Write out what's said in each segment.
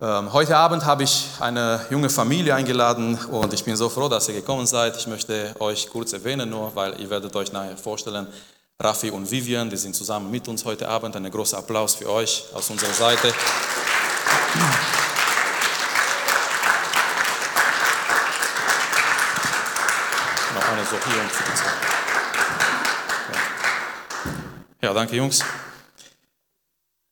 Ähm, heute Abend habe ich eine junge Familie eingeladen und ich bin so froh, dass ihr gekommen seid. Ich möchte euch kurz erwähnen, nur weil ihr werdet euch nachher vorstellen. Raffi und Vivian, die sind zusammen mit uns heute Abend. Ein großer Applaus für euch aus unserer Seite. Noch eine so hier und für die zwei. Ja, danke Jungs.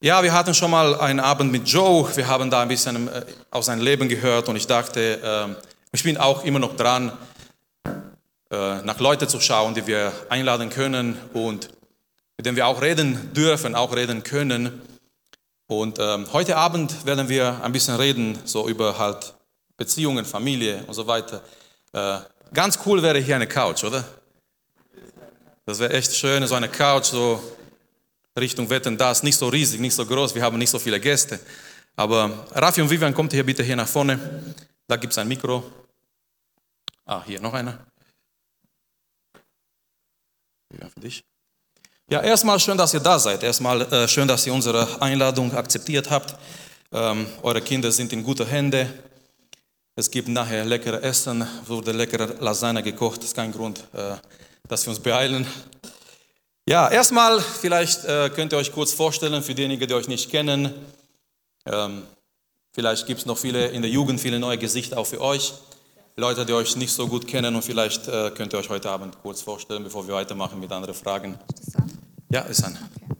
Ja, wir hatten schon mal einen Abend mit Joe. Wir haben da ein bisschen äh, aus seinem Leben gehört und ich dachte, ähm, ich bin auch immer noch dran, äh, nach Leuten zu schauen, die wir einladen können und mit denen wir auch reden dürfen, auch reden können. Und ähm, heute Abend werden wir ein bisschen reden, so über halt Beziehungen, Familie und so weiter. Äh, ganz cool wäre hier eine Couch, oder? Das wäre echt schön, so eine Couch, so Richtung Wetten, das nicht so riesig, nicht so groß, wir haben nicht so viele Gäste. Aber Raffi und Vivian, kommt hier bitte hier nach vorne. Da gibt es ein Mikro. Ah, hier noch einer. Ja, für dich. Ja, erstmal schön, dass ihr da seid. Erstmal äh, schön, dass ihr unsere Einladung akzeptiert habt. Ähm, eure Kinder sind in guter Hände. Es gibt nachher leckere Essen, wurde leckere Lasagne gekocht. Das ist kein Grund, äh, dass wir uns beeilen. Ja, erstmal vielleicht äh, könnt ihr euch kurz vorstellen, für diejenigen, die euch nicht kennen. Ähm, vielleicht gibt es noch viele in der Jugend, viele neue Gesichter auch für euch. Leute, die euch nicht so gut kennen und vielleicht äh, könnt ihr euch heute Abend kurz vorstellen, bevor wir weitermachen mit anderen Fragen. Ist an? Ja, ist an. Okay.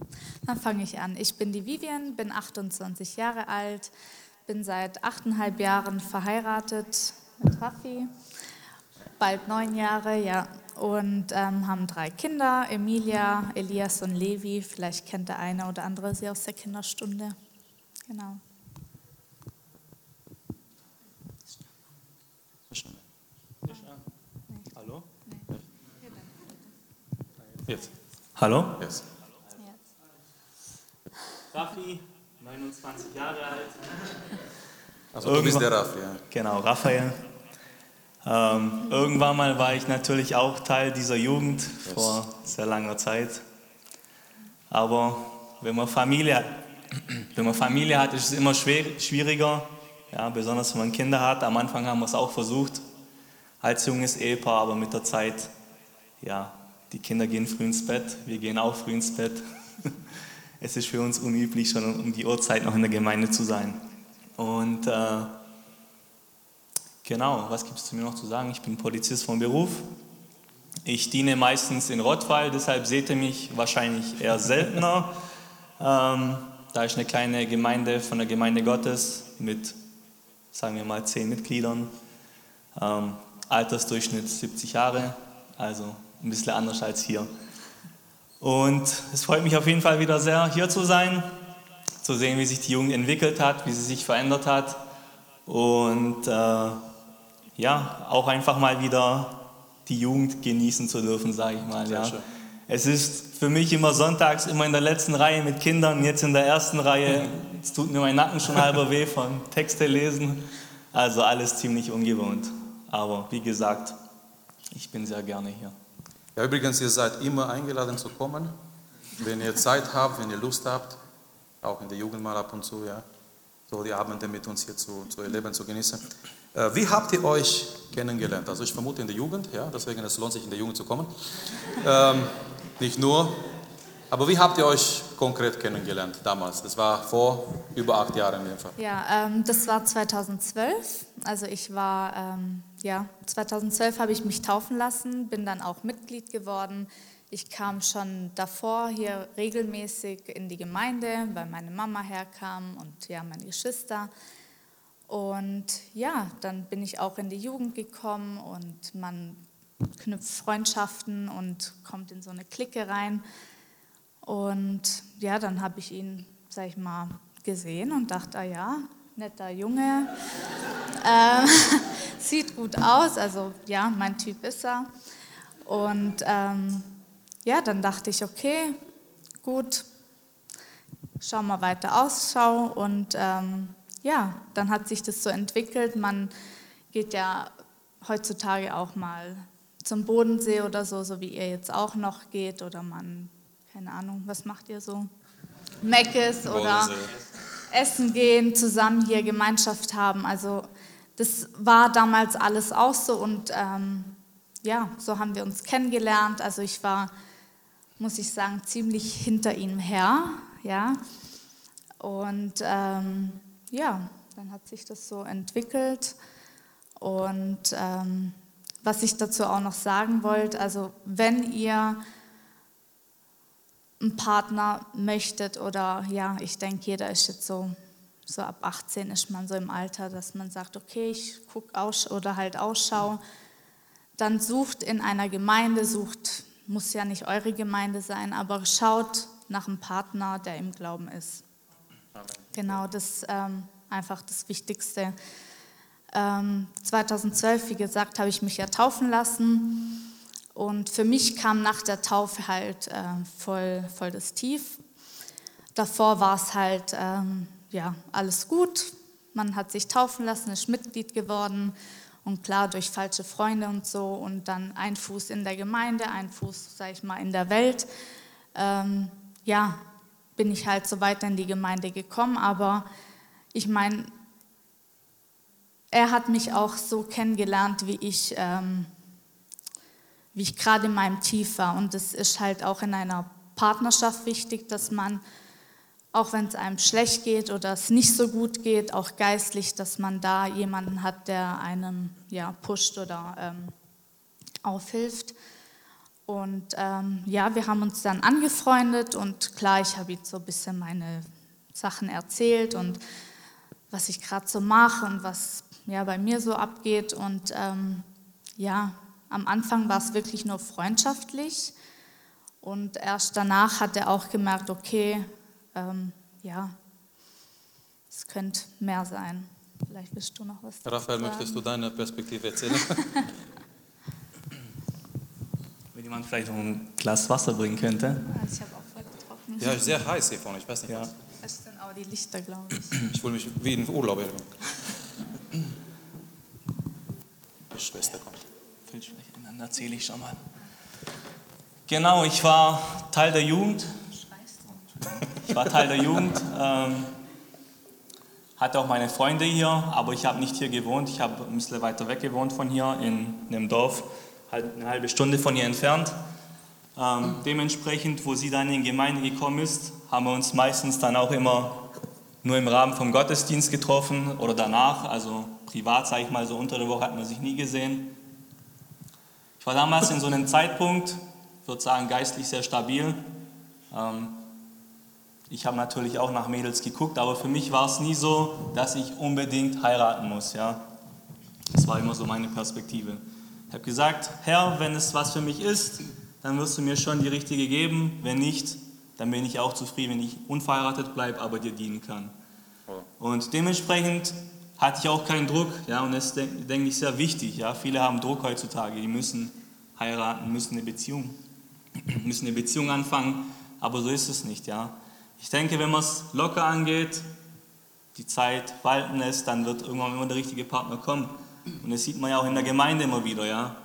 Dann fange ich an. Ich bin die Vivian, bin 28 Jahre alt, bin seit achteinhalb Jahren verheiratet mit Raffi, bald neun Jahre, ja und ähm, haben drei Kinder, Emilia, Elias und Levi. Vielleicht kennt der eine oder andere sie aus der Kinderstunde. Genau. Hallo? Jetzt. Hallo? Yes. Raffi, 29 Jahre alt. Also du bist der Raffi, ja. Genau, Raphael. Ähm, irgendwann mal war ich natürlich auch Teil dieser Jugend vor sehr langer Zeit. Aber wenn man Familie, wenn man Familie hat, ist es immer schwer, schwieriger, ja, besonders wenn man Kinder hat. Am Anfang haben wir es auch versucht, als junges Ehepaar, aber mit der Zeit, ja, die Kinder gehen früh ins Bett, wir gehen auch früh ins Bett. es ist für uns unüblich, schon um die Uhrzeit noch in der Gemeinde zu sein. Und äh, Genau, was gibt es zu mir noch zu sagen? Ich bin Polizist von Beruf. Ich diene meistens in Rottweil, deshalb seht ihr mich wahrscheinlich eher seltener. ähm, da ist eine kleine Gemeinde von der Gemeinde Gottes mit, sagen wir mal, zehn Mitgliedern. Ähm, Altersdurchschnitt 70 Jahre, also ein bisschen anders als hier. Und es freut mich auf jeden Fall wieder sehr, hier zu sein, zu sehen, wie sich die Jugend entwickelt hat, wie sie sich verändert hat. Und äh, ja, auch einfach mal wieder die Jugend genießen zu dürfen, sage ich mal. Ja. Es ist für mich immer sonntags, immer in der letzten Reihe mit Kindern, jetzt in der ersten Reihe. Es tut mir mein Nacken schon halber weh von Texte lesen. Also alles ziemlich ungewohnt. Aber wie gesagt, ich bin sehr gerne hier. Ja, übrigens, ihr seid immer eingeladen zu kommen, wenn ihr Zeit habt, wenn ihr Lust habt, auch in der Jugend mal ab und zu, ja, so die Abende mit uns hier zu, zu erleben, zu genießen. Äh, wie habt ihr euch kennengelernt? Also ich vermute in der Jugend, ja, deswegen es lohnt sich in der Jugend zu kommen. Ähm, nicht nur, aber wie habt ihr euch konkret kennengelernt damals? Das war vor über acht Jahren in dem Fall. Ja, ähm, das war 2012. Also ich war, ähm, ja, 2012 habe ich mich taufen lassen, bin dann auch Mitglied geworden. Ich kam schon davor hier regelmäßig in die Gemeinde, weil meine Mama herkam und ja, meine Geschwister. Und ja, dann bin ich auch in die Jugend gekommen und man knüpft Freundschaften und kommt in so eine Clique rein. Und ja, dann habe ich ihn, sag ich mal, gesehen und dachte, ah ja, netter Junge, äh, sieht gut aus, also ja, mein Typ ist er. Und ähm, ja, dann dachte ich, okay, gut, schau mal weiter Ausschau und ähm, ja, dann hat sich das so entwickelt. Man geht ja heutzutage auch mal zum Bodensee oder so, so wie ihr jetzt auch noch geht. Oder man, keine Ahnung, was macht ihr so? Meckes oder. essen gehen, zusammen hier Gemeinschaft haben. Also das war damals alles auch so und ähm, ja, so haben wir uns kennengelernt. Also ich war, muss ich sagen, ziemlich hinter ihm her, ja. Und ähm, ja, dann hat sich das so entwickelt. Und ähm, was ich dazu auch noch sagen wollte, also wenn ihr einen Partner möchtet oder ja, ich denke, jeder ist jetzt so, so ab 18 ist man so im Alter, dass man sagt, okay, ich gucke aus oder halt Ausschau, dann sucht in einer Gemeinde, sucht, muss ja nicht eure Gemeinde sein, aber schaut nach einem Partner, der im Glauben ist. Genau, das ist ähm, einfach das Wichtigste. Ähm, 2012, wie gesagt, habe ich mich ja taufen lassen und für mich kam nach der Taufe halt äh, voll, voll das Tief. Davor war es halt ähm, ja, alles gut. Man hat sich taufen lassen, ist Mitglied geworden und klar durch falsche Freunde und so und dann ein Fuß in der Gemeinde, ein Fuß, sag ich mal, in der Welt. Ähm, ja, bin ich halt so weiter in die Gemeinde gekommen, aber ich meine, er hat mich auch so kennengelernt, wie ich ähm, ich gerade in meinem Tief war. Und es ist halt auch in einer Partnerschaft wichtig, dass man, auch wenn es einem schlecht geht oder es nicht so gut geht, auch geistlich, dass man da jemanden hat, der einem ja, pusht oder ähm, aufhilft. Und ähm, ja, wir haben uns dann angefreundet und klar, ich habe jetzt so ein bisschen meine Sachen erzählt und was ich gerade so mache und was ja, bei mir so abgeht. Und ähm, ja, am Anfang war es wirklich nur freundschaftlich und erst danach hat er auch gemerkt, okay, ähm, ja, es könnte mehr sein. Vielleicht willst du noch was Raphael, sagen. möchtest du deine Perspektive erzählen? Jemand vielleicht noch ein Glas Wasser bringen könnte. Also ich habe auch voll getroffen. Ja, sehr heiß hier vorne, ich weiß nicht ja. was. Es sind aber die Lichter, glaube ich. Ich fühle mich wie in Urlaub. Die Schwester kommt. Dann erzähle ich schon mal. Genau, ich war Teil der Jugend. Ich war Teil der Jugend, ähm, hatte auch meine Freunde hier, aber ich habe nicht hier gewohnt. Ich habe ein bisschen weiter weg gewohnt von hier, in einem Dorf, halt eine halbe Stunde von hier entfernt. Ähm, dementsprechend, wo sie dann in die Gemeinde gekommen ist, haben wir uns meistens dann auch immer nur im Rahmen vom Gottesdienst getroffen oder danach, also privat, sage ich mal, so unter der Woche hat man sich nie gesehen. Ich war damals in so einem Zeitpunkt, ich würde sagen, geistlich sehr stabil. Ähm, ich habe natürlich auch nach Mädels geguckt, aber für mich war es nie so, dass ich unbedingt heiraten muss. Ja? Das war immer so meine Perspektive. Ich habe gesagt, Herr, wenn es was für mich ist, dann wirst du mir schon die richtige geben. Wenn nicht, dann bin ich auch zufrieden, wenn ich unverheiratet bleibe, aber dir dienen kann. Und dementsprechend hatte ich auch keinen Druck. Ja, und das ist, denke ich, sehr wichtig. Ja. Viele haben Druck heutzutage, die müssen heiraten, müssen eine Beziehung, müssen eine Beziehung anfangen, aber so ist es nicht. Ja. Ich denke, wenn man es locker angeht, die Zeit walten lässt, dann wird irgendwann immer der richtige Partner kommen. Und das sieht man ja auch in der Gemeinde immer wieder. Ja.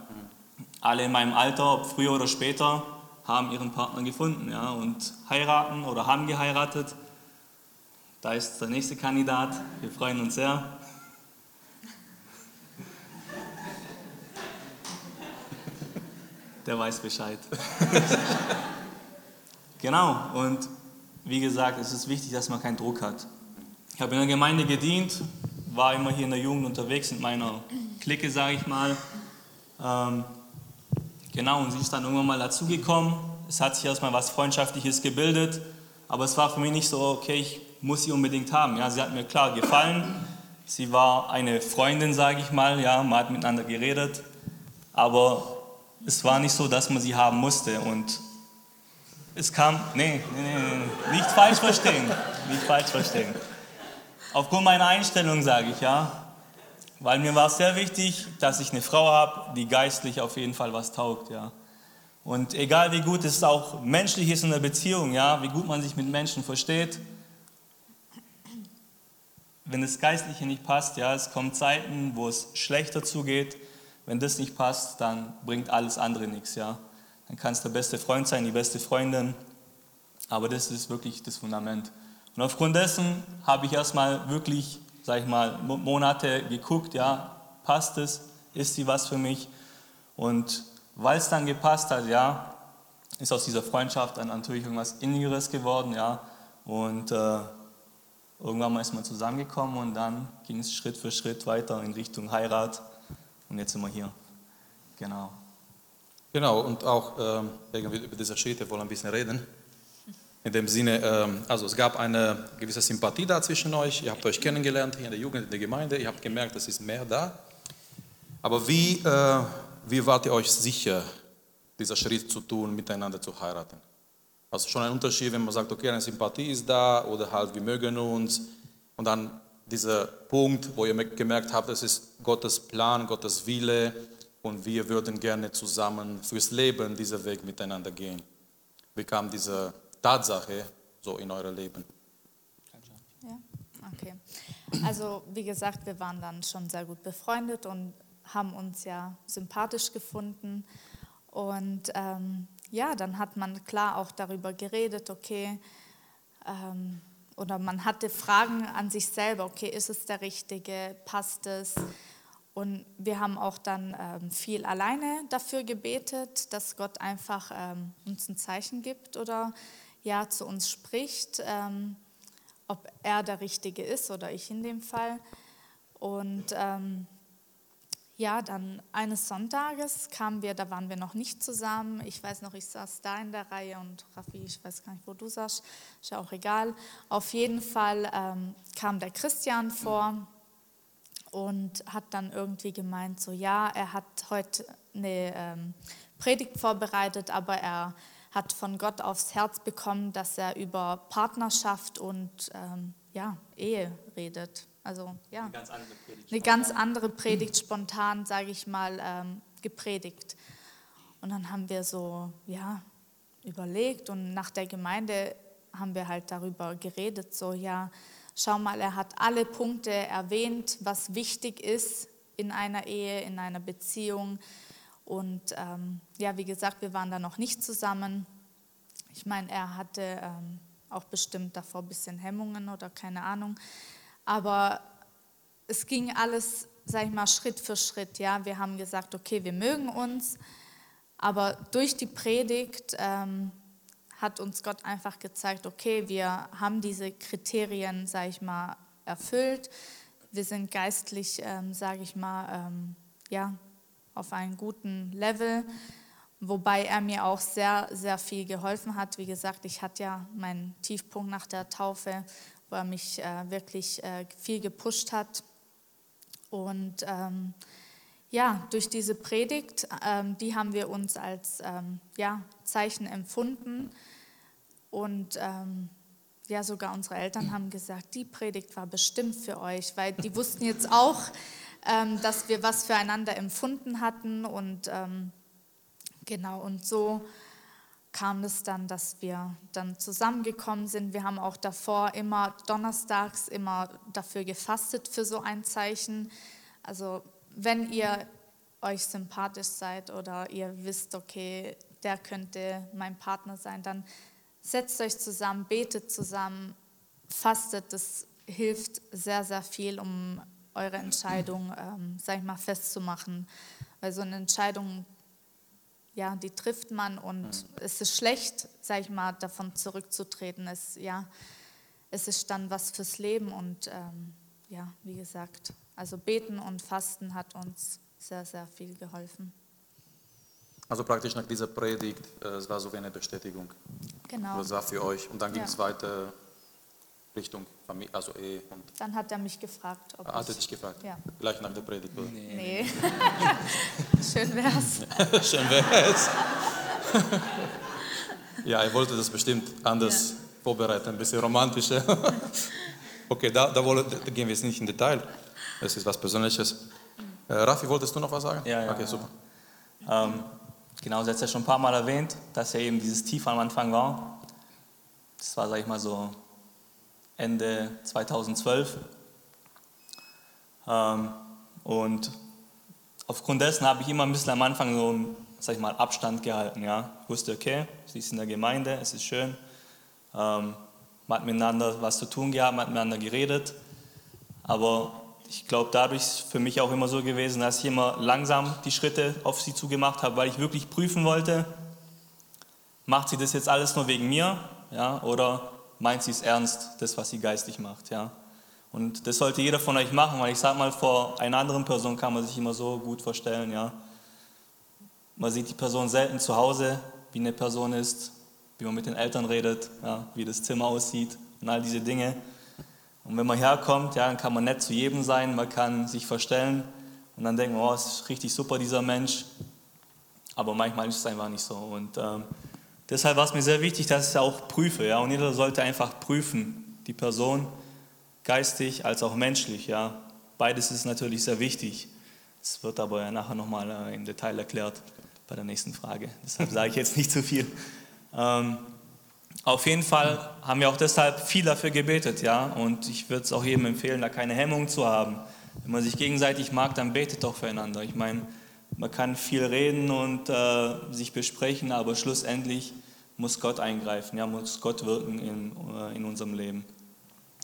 Alle in meinem Alter, ob früher oder später, haben ihren Partner gefunden ja, und heiraten oder haben geheiratet. Da ist der nächste Kandidat. Wir freuen uns sehr. der weiß Bescheid. genau, und wie gesagt, es ist wichtig, dass man keinen Druck hat. Ich habe in der Gemeinde gedient, war immer hier in der Jugend unterwegs mit meiner Clique, sage ich mal. Ähm, genau, und sie ist dann irgendwann mal dazugekommen. Es hat sich erstmal was Freundschaftliches gebildet, aber es war für mich nicht so, okay, ich muss sie unbedingt haben. Ja, sie hat mir klar gefallen. Sie war eine Freundin, sage ich mal. Ja, man hat miteinander geredet. Aber es war nicht so, dass man sie haben musste. Und es kam, nee, nee, nee, nicht falsch verstehen, nicht falsch verstehen. Aufgrund meiner Einstellung sage ich ja, weil mir war es sehr wichtig, dass ich eine Frau habe, die geistlich auf jeden Fall was taugt, ja. Und egal wie gut es auch menschlich ist in der Beziehung, ja, wie gut man sich mit Menschen versteht, wenn das Geistliche nicht passt, ja, es kommen Zeiten, wo es schlechter zugeht, wenn das nicht passt, dann bringt alles andere nichts. Ja? Dann kann es der beste Freund sein, die beste Freundin, aber das ist wirklich das Fundament. Und aufgrund dessen habe ich erstmal wirklich, sag ich mal, Monate geguckt, ja, passt es, ist sie was für mich? Und weil es dann gepasst hat, ja, ist aus dieser Freundschaft dann natürlich irgendwas Innigeres geworden, ja. Und äh, irgendwann mal ist man zusammengekommen und dann ging es Schritt für Schritt weiter in Richtung Heirat. Und jetzt sind wir hier. Genau. Genau, und auch ähm, über diese Schritte wollen wir ein bisschen reden. In dem Sinne, ähm, also es gab eine gewisse Sympathie da zwischen euch. Ihr habt euch kennengelernt hier in der Jugend, in der Gemeinde. Ihr habt gemerkt, es ist mehr da. Aber wie, äh, wie wart ihr euch sicher, dieser Schritt zu tun, miteinander zu heiraten? Also schon ein Unterschied, wenn man sagt, okay, eine Sympathie ist da oder halt wir mögen uns. Und dann dieser Punkt, wo ihr gemerkt habt, es ist Gottes Plan, Gottes Wille und wir würden gerne zusammen fürs Leben diesen Weg miteinander gehen. Wie kam diese Tatsache so in euer Leben? Ja, okay. Also wie gesagt, wir waren dann schon sehr gut befreundet und haben uns ja sympathisch gefunden. Und ähm, ja, dann hat man klar auch darüber geredet, okay, ähm, oder man hatte Fragen an sich selber, okay, ist es der Richtige, passt es? Und wir haben auch dann ähm, viel alleine dafür gebetet, dass Gott einfach ähm, uns ein Zeichen gibt oder ja zu uns spricht, ähm, ob er der Richtige ist oder ich in dem Fall. Und ähm, ja, dann eines Sonntages kamen wir, da waren wir noch nicht zusammen. Ich weiß noch, ich saß da in der Reihe und Raffi, ich weiß gar nicht, wo du saßt, ist ja auch egal. Auf jeden Fall ähm, kam der Christian vor und hat dann irgendwie gemeint, so ja, er hat heute eine ähm, Predigt vorbereitet, aber er hat von Gott aufs Herz bekommen, dass er über Partnerschaft und ähm, ja, Ehe redet. Also ja, eine ganz andere Predigt, eine ganz andere Predigt spontan, sage ich mal, ähm, gepredigt. Und dann haben wir so ja überlegt und nach der Gemeinde haben wir halt darüber geredet, so ja, schau mal, er hat alle Punkte erwähnt, was wichtig ist in einer Ehe, in einer Beziehung. Und ähm, ja, wie gesagt, wir waren da noch nicht zusammen. Ich meine, er hatte ähm, auch bestimmt davor ein bisschen Hemmungen oder keine Ahnung. Aber es ging alles, sag ich mal, Schritt für Schritt. Ja, wir haben gesagt, okay, wir mögen uns, aber durch die Predigt ähm, hat uns Gott einfach gezeigt, okay, wir haben diese Kriterien, sag ich mal, erfüllt. Wir sind geistlich, ähm, sage ich mal, ähm, ja, auf einem guten Level, wobei er mir auch sehr, sehr viel geholfen hat. Wie gesagt, ich hatte ja meinen Tiefpunkt nach der Taufe wo er mich äh, wirklich äh, viel gepusht hat. Und ähm, ja, durch diese Predigt, ähm, die haben wir uns als ähm, ja, Zeichen empfunden. Und ähm, ja, sogar unsere Eltern haben gesagt, die Predigt war bestimmt für euch, weil die wussten jetzt auch, ähm, dass wir was füreinander empfunden hatten. Und ähm, genau, und so kam es dann, dass wir dann zusammengekommen sind. Wir haben auch davor immer donnerstags immer dafür gefastet für so ein Zeichen. Also wenn ihr euch sympathisch seid oder ihr wisst, okay, der könnte mein Partner sein, dann setzt euch zusammen, betet zusammen, fastet. Das hilft sehr, sehr viel, um eure Entscheidung, ähm, sag ich mal, festzumachen. Weil so eine Entscheidung ja, die trifft man und es ist schlecht, sage ich mal, davon zurückzutreten. Es, ja, es ist dann was fürs Leben und ähm, ja, wie gesagt, also beten und fasten hat uns sehr, sehr viel geholfen. Also praktisch nach dieser Predigt, äh, es war so wie eine Bestätigung. Genau. Das war für euch und dann ging ja. es weiter Richtung Familie, also Ehe. Und Dann hat er mich gefragt. Ob ah, hat er dich gefragt? Ja. Gleich nach der Predigt, oder? Nee. nee. Schön wär's. Schön wär's. ja, er wollte das bestimmt anders ja. vorbereiten, ein bisschen romantischer. okay, da, da, wollen, da, gehen wir jetzt nicht in Detail. Das ist was Persönliches. Äh, Raffi, wolltest du noch was sagen? Ja, ja. Okay, super. Ähm, genau, sie hat es ja schon ein paar Mal erwähnt, dass ja eben dieses Tief am Anfang war. Das war, sag ich mal, so Ende 2012. Ähm, und aufgrund dessen habe ich immer ein bisschen am Anfang so sag ich mal, Abstand gehalten. Ja? Ich wusste, okay, sie ist in der Gemeinde, es ist schön. Ähm, man hat miteinander was zu tun gehabt, man hat miteinander geredet. Aber ich glaube, dadurch ist für mich auch immer so gewesen, dass ich immer langsam die Schritte auf sie zugemacht habe, weil ich wirklich prüfen wollte, macht sie das jetzt alles nur wegen mir ja, oder meint sie es ernst, das, was sie geistig macht. Ja. Und das sollte jeder von euch machen, weil ich sage mal, vor einer anderen Person kann man sich immer so gut vorstellen. Ja. Man sieht die Person selten zu Hause, wie eine Person ist, wie man mit den Eltern redet, ja, wie das Zimmer aussieht und all diese Dinge. Und wenn man herkommt, ja, dann kann man nett zu jedem sein, man kann sich verstellen und dann denken, oh, ist richtig super dieser Mensch. Aber manchmal ist es einfach nicht so. Und ähm, deshalb war es mir sehr wichtig, dass ich auch prüfe. Ja, und jeder sollte einfach prüfen, die Person, geistig als auch menschlich. Ja. Beides ist natürlich sehr wichtig. Das wird aber ja nachher nochmal äh, im Detail erklärt bei der nächsten Frage. Deshalb sage ich jetzt nicht zu viel. Ähm, auf jeden Fall haben wir auch deshalb viel dafür gebetet, ja. Und ich würde es auch jedem empfehlen, da keine Hemmung zu haben. Wenn man sich gegenseitig mag, dann betet doch füreinander. Ich meine, man kann viel reden und äh, sich besprechen, aber schlussendlich muss Gott eingreifen, ja, muss Gott wirken in, äh, in unserem Leben.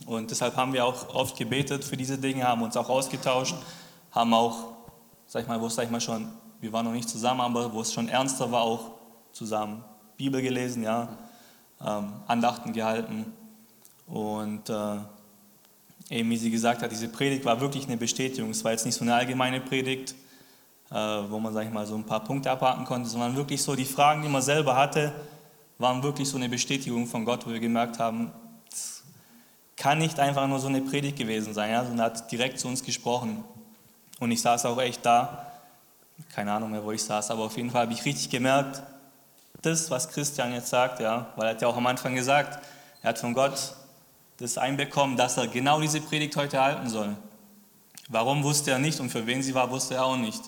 Und deshalb haben wir auch oft gebetet für diese Dinge, haben uns auch ausgetauscht, haben auch, sag ich mal, wo es sag ich mal schon, wir waren noch nicht zusammen, aber wo es schon ernster war, auch zusammen Bibel gelesen, ja, ähm, Andachten gehalten. Und äh, eben wie sie gesagt hat, diese Predigt war wirklich eine Bestätigung. Es war jetzt nicht so eine allgemeine Predigt, wo man, sag ich mal, so ein paar Punkte abhaken konnte, sondern wirklich so die Fragen, die man selber hatte, waren wirklich so eine Bestätigung von Gott, wo wir gemerkt haben, es kann nicht einfach nur so eine Predigt gewesen sein, ja, sondern er hat direkt zu uns gesprochen. Und ich saß auch echt da, keine Ahnung mehr, wo ich saß, aber auf jeden Fall habe ich richtig gemerkt, das, was Christian jetzt sagt, ja, weil er hat ja auch am Anfang gesagt, er hat von Gott das einbekommen, dass er genau diese Predigt heute halten soll. Warum wusste er nicht und für wen sie war, wusste er auch nicht.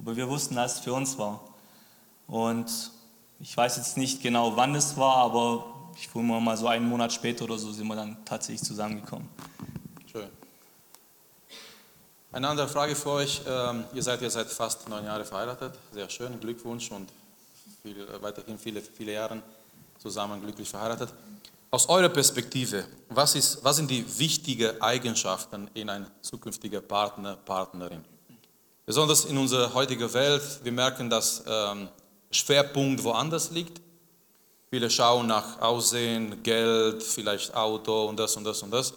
Aber wir wussten, dass es für uns war. Und ich weiß jetzt nicht genau, wann es war, aber ich wurde mal so einen Monat später oder so sind wir dann tatsächlich zusammengekommen. Schön. Eine andere Frage für euch. Ähm, ihr seid ja seit fast neun Jahren verheiratet. Sehr schön, Glückwunsch und viel, äh, weiterhin viele, viele Jahre zusammen glücklich verheiratet. Aus eurer Perspektive, was, ist, was sind die wichtigen Eigenschaften in ein zukünftiger Partner, Partnerin? Besonders in unserer heutigen Welt, wir merken, dass ähm, Schwerpunkt woanders liegt. Viele schauen nach Aussehen, Geld, vielleicht Auto und das und das und das.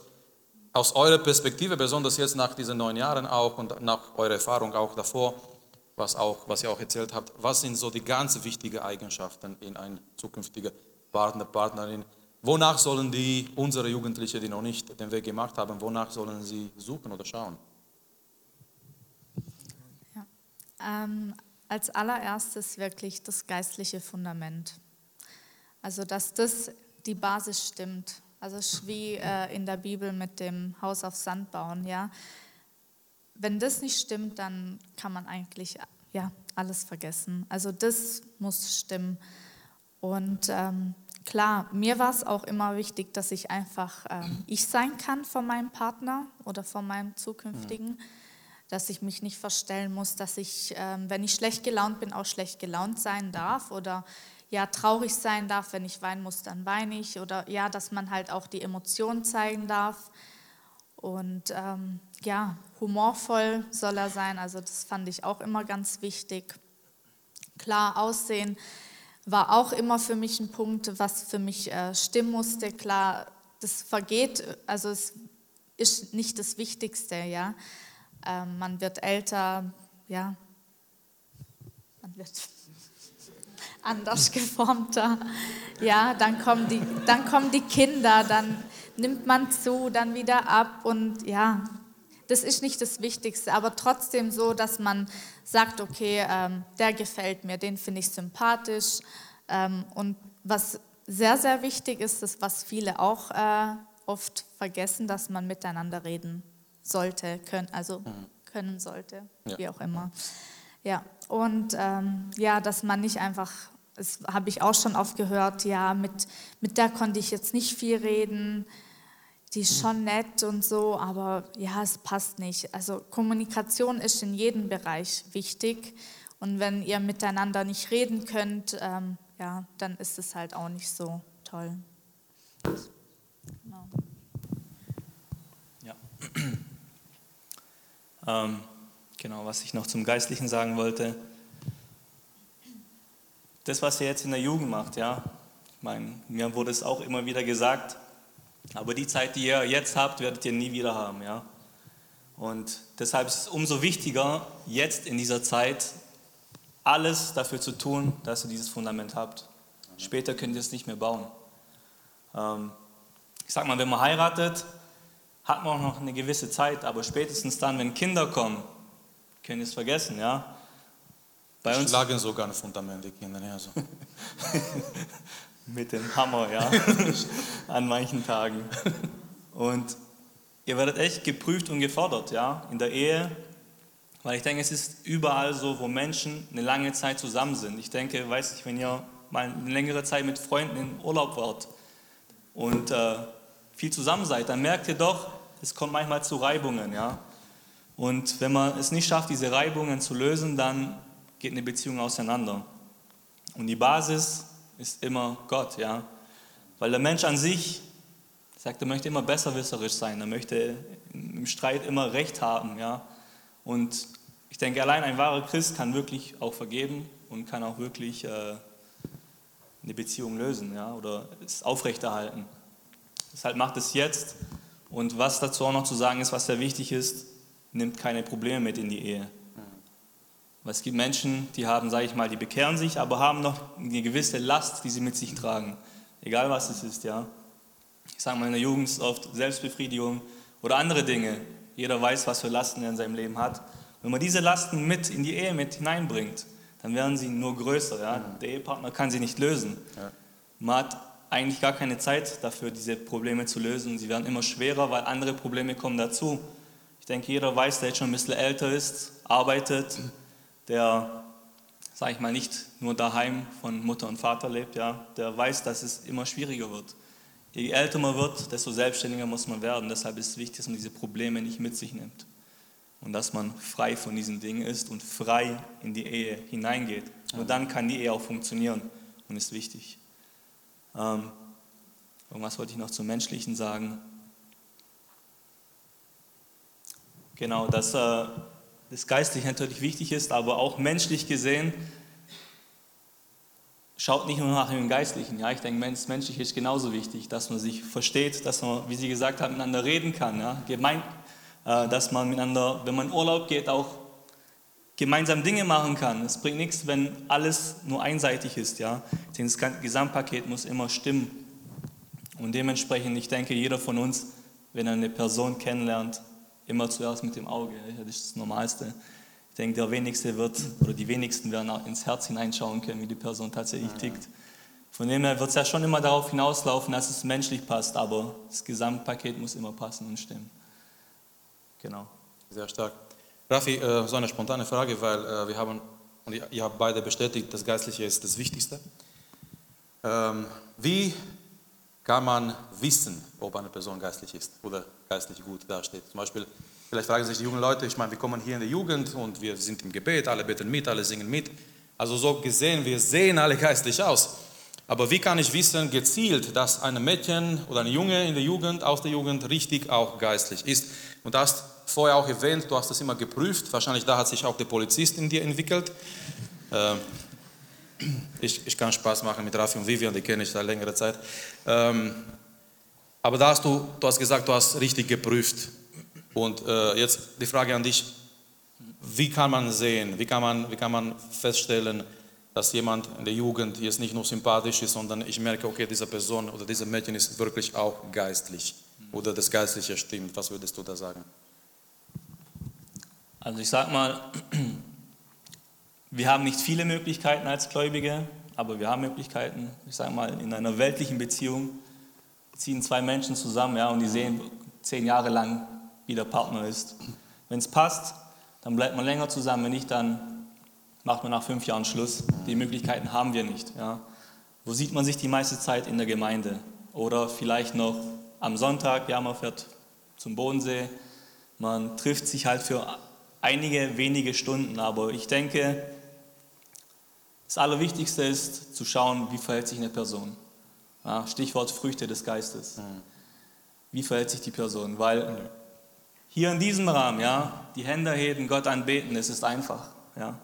Aus eurer Perspektive, besonders jetzt nach diesen neun Jahren auch und nach eurer Erfahrung auch davor, was, auch, was ihr auch erzählt habt, was sind so die ganz wichtigen Eigenschaften in ein zukünftiger Partner, Partnerin? Wonach sollen die, unsere Jugendlichen, die noch nicht den Weg gemacht haben, wonach sollen sie suchen oder schauen? Ja. Ähm, als allererstes wirklich das geistliche Fundament. Also, dass das die Basis stimmt. Also, wie äh, in der Bibel mit dem Haus auf Sand bauen, ja wenn das nicht stimmt, dann kann man eigentlich ja, alles vergessen. Also das muss stimmen. Und ähm, klar, mir war es auch immer wichtig, dass ich einfach ähm, ich sein kann von meinem Partner oder von meinem zukünftigen. Mhm. Dass ich mich nicht verstellen muss, dass ich, ähm, wenn ich schlecht gelaunt bin, auch schlecht gelaunt sein darf oder ja traurig sein darf, wenn ich weinen muss, dann weine ich oder ja, dass man halt auch die Emotionen zeigen darf. Und ähm, ja, humorvoll soll er sein, also das fand ich auch immer ganz wichtig. Klar, Aussehen war auch immer für mich ein Punkt, was für mich äh, stimmen musste. Klar, das vergeht, also es ist nicht das Wichtigste, ja. Ähm, man wird älter, ja, man wird anders geformter, ja, dann kommen die, dann kommen die Kinder, dann nimmt man zu, dann wieder ab und ja, das ist nicht das Wichtigste, aber trotzdem so, dass man sagt, okay, ähm, der gefällt mir, den finde ich sympathisch. Ähm, und was sehr, sehr wichtig ist, ist, was viele auch äh, oft vergessen, dass man miteinander reden sollte, können, also mhm. können sollte, ja. wie auch immer. Ja, und ähm, ja, dass man nicht einfach, das habe ich auch schon oft gehört, ja, mit, mit der konnte ich jetzt nicht viel reden, die ist mhm. schon nett und so, aber ja, es passt nicht. Also Kommunikation ist in jedem Bereich wichtig und wenn ihr miteinander nicht reden könnt, ähm, ja, dann ist es halt auch nicht so toll. Genau. Ja. Ähm, genau, was ich noch zum Geistlichen sagen wollte. Das, was ihr jetzt in der Jugend macht, ja, ich meine, mir wurde es auch immer wieder gesagt, aber die Zeit, die ihr jetzt habt, werdet ihr nie wieder haben, ja. Und deshalb ist es umso wichtiger, jetzt in dieser Zeit alles dafür zu tun, dass ihr dieses Fundament habt. Später könnt ihr es nicht mehr bauen. Ähm, ich sag mal, wenn man heiratet, hat man auch noch eine gewisse Zeit, aber spätestens dann, wenn Kinder kommen, könnt ihr es vergessen, ja. Bei uns schlagen sogar ein Fundament, die Kinder, ja. So. Mit dem Hammer, ja, an manchen Tagen. Und ihr werdet echt geprüft und gefordert, ja, in der Ehe, weil ich denke, es ist überall so, wo Menschen eine lange Zeit zusammen sind. Ich denke, weiß ich, wenn ihr mal eine längere Zeit mit Freunden in Urlaub wart und äh, viel zusammen seid, dann merkt ihr doch, es kommt manchmal zu Reibungen, ja. Und wenn man es nicht schafft, diese Reibungen zu lösen, dann geht eine Beziehung auseinander. Und die Basis ist immer Gott, ja. Weil der Mensch an sich sagt, er möchte immer besserwisserisch sein, er möchte im Streit immer Recht haben, ja. Und ich denke, allein ein wahrer Christ kann wirklich auch vergeben und kann auch wirklich äh, eine Beziehung lösen, ja, oder es aufrechterhalten. Deshalb macht es jetzt. Und was dazu auch noch zu sagen ist, was sehr wichtig ist, nimmt keine Probleme mit in die Ehe. Weil es gibt Menschen, die haben, sage ich mal, die bekehren sich, aber haben noch eine gewisse Last, die sie mit sich tragen. Egal was es ist, ja. Ich sage mal, in der Jugend ist oft Selbstbefriedigung oder andere Dinge. Jeder weiß, was für Lasten er in seinem Leben hat. Wenn man diese Lasten mit in die Ehe mit hineinbringt, dann werden sie nur größer. Ja? Der Ehepartner kann sie nicht lösen. Man hat eigentlich gar keine Zeit dafür, diese Probleme zu lösen. Sie werden immer schwerer, weil andere Probleme kommen dazu. Ich denke, jeder weiß, der jetzt schon ein bisschen älter ist, arbeitet, der, sage ich mal, nicht nur daheim von Mutter und Vater lebt, ja, der weiß, dass es immer schwieriger wird. Je älter man wird, desto selbstständiger muss man werden. Deshalb ist es wichtig, dass man diese Probleme nicht mit sich nimmt. Und dass man frei von diesen Dingen ist und frei in die Ehe hineingeht. Nur dann kann die Ehe auch funktionieren und ist wichtig. Ähm, irgendwas wollte ich noch zum Menschlichen sagen. Genau, dass äh, das geistlich natürlich wichtig ist, aber auch menschlich gesehen, schaut nicht nur nach dem Geistlichen. Ja, ich denke, das Menschliche ist genauso wichtig, dass man sich versteht, dass man, wie sie gesagt hat, miteinander reden kann. Ja? Gemein, äh, dass man miteinander, wenn man in Urlaub geht, auch gemeinsam Dinge machen kann. Es bringt nichts, wenn alles nur einseitig ist. Ja? Das Gesamtpaket muss immer stimmen. Und dementsprechend, ich denke, jeder von uns, wenn er eine Person kennenlernt, immer zuerst mit dem Auge. Das ist das Normalste. Ich denke, der wenigste wird, oder die wenigsten werden auch ins Herz hineinschauen können, wie die Person tatsächlich tickt. Von dem her wird es ja schon immer darauf hinauslaufen, dass es menschlich passt, aber das Gesamtpaket muss immer passen und stimmen. Genau. Sehr stark. Rafi, äh, so eine spontane Frage, weil äh, wir haben, und ihr habt beide bestätigt, das Geistliche ist das Wichtigste. Ähm, wie kann man wissen, ob eine Person geistlich ist oder geistlich gut dasteht? Zum Beispiel, vielleicht fragen sich die jungen Leute, ich meine, wir kommen hier in der Jugend und wir sind im Gebet, alle beten mit, alle singen mit. Also so gesehen, wir sehen alle geistlich aus. Aber wie kann ich wissen, gezielt, dass ein Mädchen oder ein Junge in der Jugend, aus der Jugend, richtig auch geistlich ist? Und du hast vorher auch erwähnt, du hast das immer geprüft. Wahrscheinlich da hat sich auch der Polizist in dir entwickelt. Ähm, ich, ich kann Spaß machen mit Rafi und Vivian, die kenne ich seit längerer Zeit. Ähm, aber da hast du, du hast gesagt, du hast richtig geprüft. Und äh, jetzt die Frage an dich, wie kann man sehen, wie kann man, wie kann man feststellen, dass jemand in der Jugend jetzt nicht nur sympathisch ist, sondern ich merke, okay, diese Person oder diese Mädchen ist wirklich auch geistlich oder das Geistliche stimmt. Was würdest du da sagen? Also ich sag mal, wir haben nicht viele Möglichkeiten als Gläubige, aber wir haben Möglichkeiten. Ich sage mal, in einer weltlichen Beziehung ziehen zwei Menschen zusammen ja, und die sehen zehn Jahre lang, wie der Partner ist. Wenn es passt, dann bleibt man länger zusammen. Wenn nicht, dann macht man nach fünf Jahren Schluss. Die Möglichkeiten haben wir nicht. Ja. Wo sieht man sich die meiste Zeit in der Gemeinde? Oder vielleicht noch am Sonntag, ja, man fährt zum Bodensee, man trifft sich halt für einige wenige Stunden, aber ich denke, das Allerwichtigste ist zu schauen, wie verhält sich eine Person. Ja, Stichwort Früchte des Geistes. Wie verhält sich die Person? Weil hier in diesem Rahmen, ja, die Hände heben, Gott anbeten, es ist einfach, ja.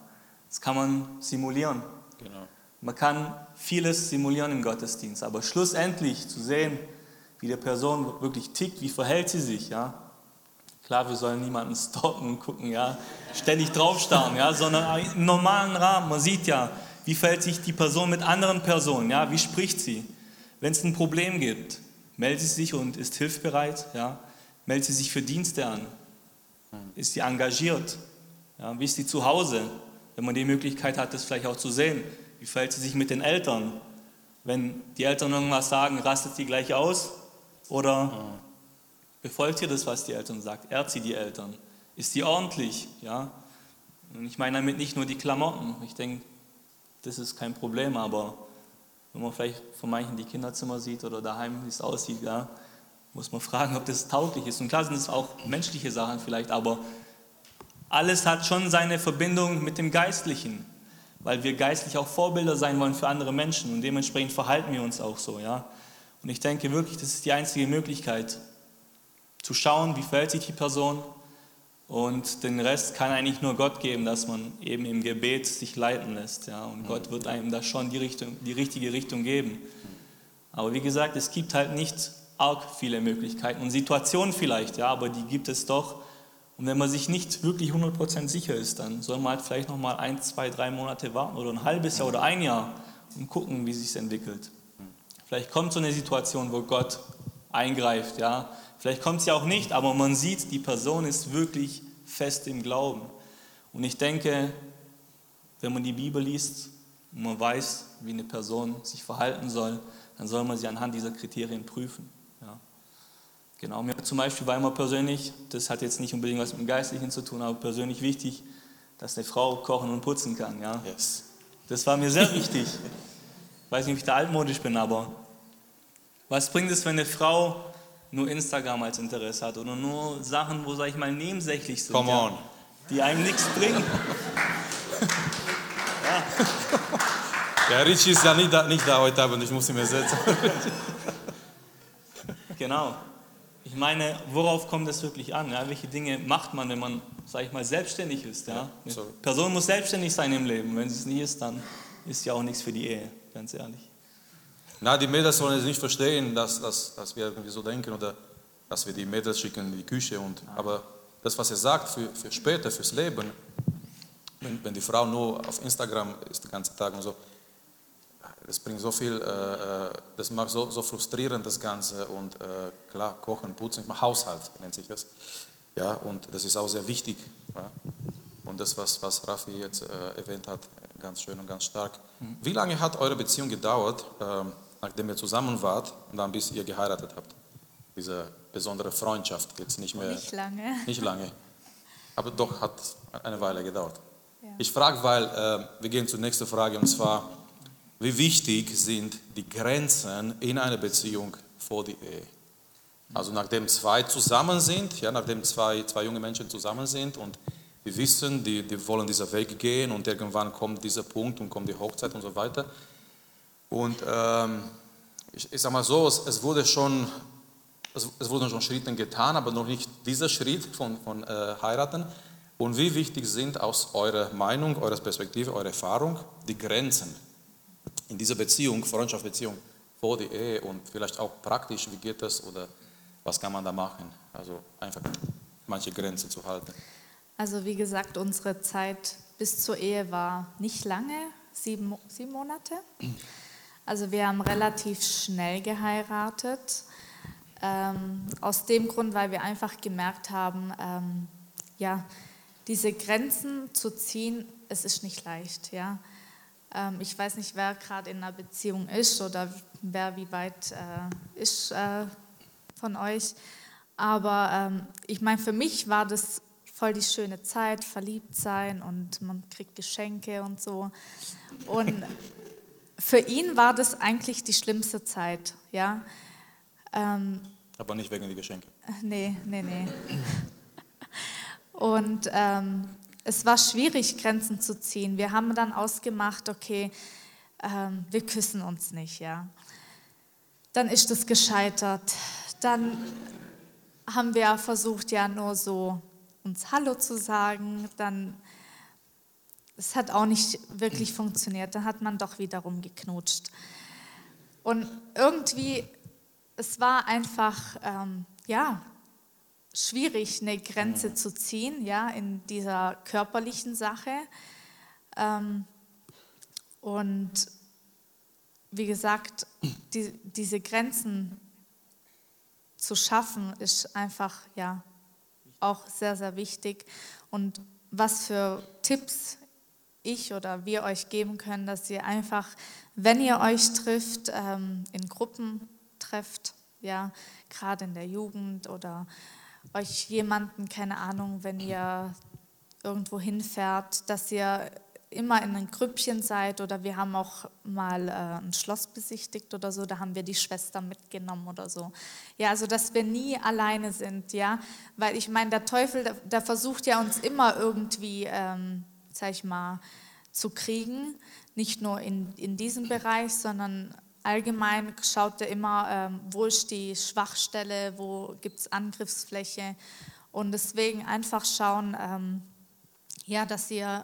Das kann man simulieren. Genau. Man kann vieles simulieren im Gottesdienst, aber schlussendlich zu sehen, wie der Person wirklich tickt, wie verhält sie sich, ja. Klar, wir sollen niemanden stalken und gucken, ja, ständig draufstarren, ja, sondern im normalen Rahmen, man sieht ja, wie verhält sich die Person mit anderen Personen, ja, wie spricht sie. Wenn es ein Problem gibt, meldet sie sich und ist hilfsbereit, ja, meldet sie sich für Dienste an, ist sie engagiert, ja, wie ist sie zu Hause, wenn man die Möglichkeit hat, das vielleicht auch zu sehen, wie verhält sie sich mit den Eltern, wenn die Eltern irgendwas sagen, rastet sie gleich aus? Oder befolgt ihr das, was die Eltern sagt, ehrt sie die Eltern, ist sie ordentlich, ja, und ich meine damit nicht nur die Klamotten, ich denke, das ist kein Problem, aber wenn man vielleicht von manchen die Kinderzimmer sieht oder daheim, wie es aussieht, ja, muss man fragen, ob das tauglich ist. Und klar sind es auch menschliche Sachen vielleicht, aber alles hat schon seine Verbindung mit dem Geistlichen, weil wir geistlich auch Vorbilder sein wollen für andere Menschen und dementsprechend verhalten wir uns auch so. Ja? Und ich denke wirklich, das ist die einzige Möglichkeit, zu schauen, wie verhält sich die Person, und den Rest kann eigentlich nur Gott geben, dass man eben im Gebet sich leiten lässt. Ja? Und Gott wird einem da schon die, Richtung, die richtige Richtung geben. Aber wie gesagt, es gibt halt nicht arg viele Möglichkeiten und Situationen vielleicht, ja, aber die gibt es doch. Und wenn man sich nicht wirklich 100% sicher ist, dann soll man halt vielleicht noch mal ein, zwei, drei Monate warten oder ein halbes Jahr oder ein Jahr und gucken, wie sich entwickelt. Vielleicht kommt so eine Situation, wo Gott eingreift, ja, Vielleicht kommt sie auch nicht, aber man sieht, die Person ist wirklich fest im Glauben. Und ich denke, wenn man die Bibel liest und man weiß, wie eine Person sich verhalten soll, dann soll man sie anhand dieser Kriterien prüfen. Ja. Genau, mir zum Beispiel war immer persönlich, das hat jetzt nicht unbedingt was mit dem Geistlichen zu tun, aber persönlich wichtig, dass eine Frau kochen und putzen kann. Ja. Yes. Das war mir sehr wichtig. Ich weiß nicht, ob ich da altmodisch bin, aber was bringt es, wenn eine Frau nur Instagram als Interesse hat oder nur Sachen, wo, sag ich mal, nebensächlich sind. Come on. Ja, die einem nichts bringen. ja. ja, Richie ist ja nicht da, nicht da heute Abend, ich muss ihn ersetzen. genau. Ich meine, worauf kommt es wirklich an? Ja? Welche Dinge macht man, wenn man, sag ich mal, selbstständig ist? Ja? ja Person muss selbstständig sein im Leben. Wenn sie es nicht ist, dann ist ja auch nichts für die Ehe, ganz ehrlich. Na, die Mädels sollen es nicht verstehen, dass, dass, dass wir irgendwie so denken oder dass wir die Mädels schicken in die Küche. Und, aber das, was er sagt für, für später, fürs Leben, wenn, wenn die Frau nur auf Instagram ist den ganzen Tag und so, das bringt so viel, äh, äh das macht so, so frustrierend das Ganze und äh, klar, kochen, putzen, Haushalt nennt sich das. Ja, und das ist auch sehr wichtig. Ja. Und das, was, was Raffi jetzt äh, erwähnt hat, ganz schön und ganz stark. Mhm. Wie lange hat eure Beziehung gedauert? Ähm, nachdem ihr zusammen wart und dann bis ihr geheiratet habt. Diese besondere Freundschaft jetzt nicht mehr. Nicht lange. Nicht lange. Aber doch hat eine Weile gedauert. Ja. Ich frage, weil äh, wir gehen zur nächsten Frage und zwar, wie wichtig sind die Grenzen in einer Beziehung vor die Ehe? Also nachdem zwei zusammen sind, ja, nachdem zwei, zwei junge Menschen zusammen sind und die wissen, die, die wollen diesen Weg gehen und irgendwann kommt dieser Punkt und kommt die Hochzeit und so weiter. Und ähm, ich, ich sage mal so, es, es, wurde schon, es, es, wurden schon Schritte getan, aber noch nicht dieser Schritt von, von äh, Heiraten. Und wie wichtig sind aus eurer Meinung, eurer Perspektive, eurer Erfahrung die Grenzen in dieser Beziehung, Freundschaftsbeziehung vor die Ehe und vielleicht auch praktisch, wie geht das oder was kann man da machen? Also einfach manche Grenzen zu halten. Also wie gesagt, unsere Zeit bis zur Ehe war nicht lange, sieben, sieben Monate. Also wir haben relativ schnell geheiratet. Ähm, aus dem Grund, weil wir einfach gemerkt haben, ähm, ja, diese Grenzen zu ziehen, es ist nicht leicht. Ja. Ähm, ich weiß nicht, wer gerade in einer Beziehung ist oder wer wie weit äh, ist äh, von euch. Aber ähm, ich meine, für mich war das voll die schöne Zeit, verliebt sein und man kriegt Geschenke und so. Und für ihn war das eigentlich die schlimmste Zeit. Ja? Ähm, Aber nicht wegen der Geschenke. Nee, nee, nee. Und ähm, es war schwierig, Grenzen zu ziehen. Wir haben dann ausgemacht, okay, ähm, wir küssen uns nicht. Ja? Dann ist es gescheitert. Dann haben wir versucht, ja nur so uns Hallo zu sagen. Dann, es hat auch nicht wirklich funktioniert. Dann hat man doch wiederum geknutscht. Und irgendwie, es war einfach, ähm, ja, schwierig, eine Grenze zu ziehen, ja, in dieser körperlichen Sache. Ähm, und wie gesagt, die, diese Grenzen zu schaffen, ist einfach ja auch sehr, sehr wichtig. Und was für Tipps ich oder wir euch geben können, dass ihr einfach, wenn ihr euch trifft, ähm, in Gruppen trefft, ja, gerade in der Jugend oder euch jemanden, keine Ahnung, wenn ihr irgendwo hinfährt, dass ihr immer in einem Grüppchen seid oder wir haben auch mal äh, ein Schloss besichtigt oder so, da haben wir die Schwester mitgenommen oder so. Ja, also dass wir nie alleine sind, ja, weil ich meine, der Teufel, der, der, versucht ja uns immer irgendwie, ähm, sag ich mal, zu kriegen, nicht nur in, in diesem Bereich, sondern allgemein schaut er immer, ähm, wo ist die Schwachstelle, wo gibt es Angriffsfläche und deswegen einfach schauen, ähm, ja, dass ihr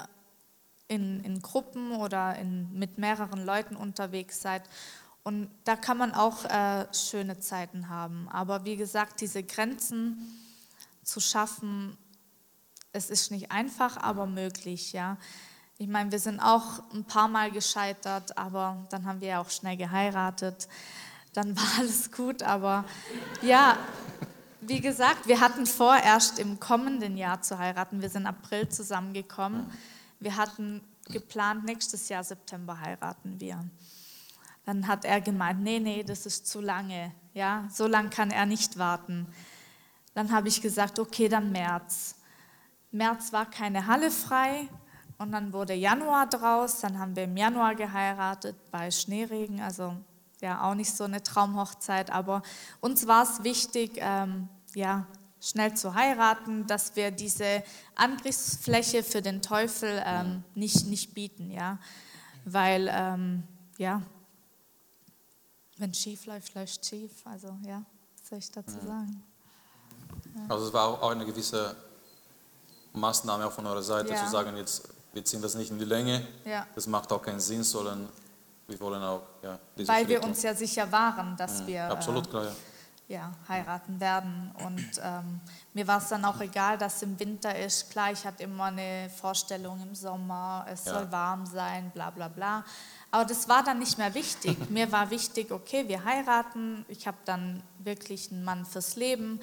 in, in Gruppen oder in, mit mehreren Leuten unterwegs seid. Und da kann man auch äh, schöne Zeiten haben. Aber wie gesagt, diese Grenzen zu schaffen, es ist nicht einfach, aber möglich. Ja. Ich meine, wir sind auch ein paar Mal gescheitert, aber dann haben wir ja auch schnell geheiratet. Dann war alles gut, aber ja, wie gesagt, wir hatten vor, erst im kommenden Jahr zu heiraten. Wir sind April zusammengekommen. Wir hatten geplant, nächstes Jahr September heiraten wir. Dann hat er gemeint, nee, nee, das ist zu lange. Ja, so lange kann er nicht warten. Dann habe ich gesagt, okay, dann März. März war keine Halle frei und dann wurde Januar draus. Dann haben wir im Januar geheiratet bei Schneeregen, also ja auch nicht so eine Traumhochzeit, aber uns war es wichtig, ähm, ja, schnell zu heiraten, dass wir diese Angriffsfläche für den Teufel ähm, nicht, nicht bieten, ja. Weil, ähm, ja, wenn schief läuft, läuft schief. Also, ja, was soll ich dazu sagen? Ja. Also, es war auch eine gewisse Maßnahme auch von eurer Seite, ja. zu sagen, jetzt, wir ziehen das nicht in die Länge. Ja. Das macht auch keinen Sinn, sondern wir wollen auch, ja, diese Weil wir uns ja sicher waren, dass mhm. wir. Absolut, klar, ja ja, heiraten werden. Und ähm, mir war es dann auch egal, dass es im Winter ist. Klar, ich hatte immer eine Vorstellung im Sommer, es ja. soll warm sein, bla bla bla. Aber das war dann nicht mehr wichtig. mir war wichtig, okay, wir heiraten. Ich habe dann wirklich einen Mann fürs Leben.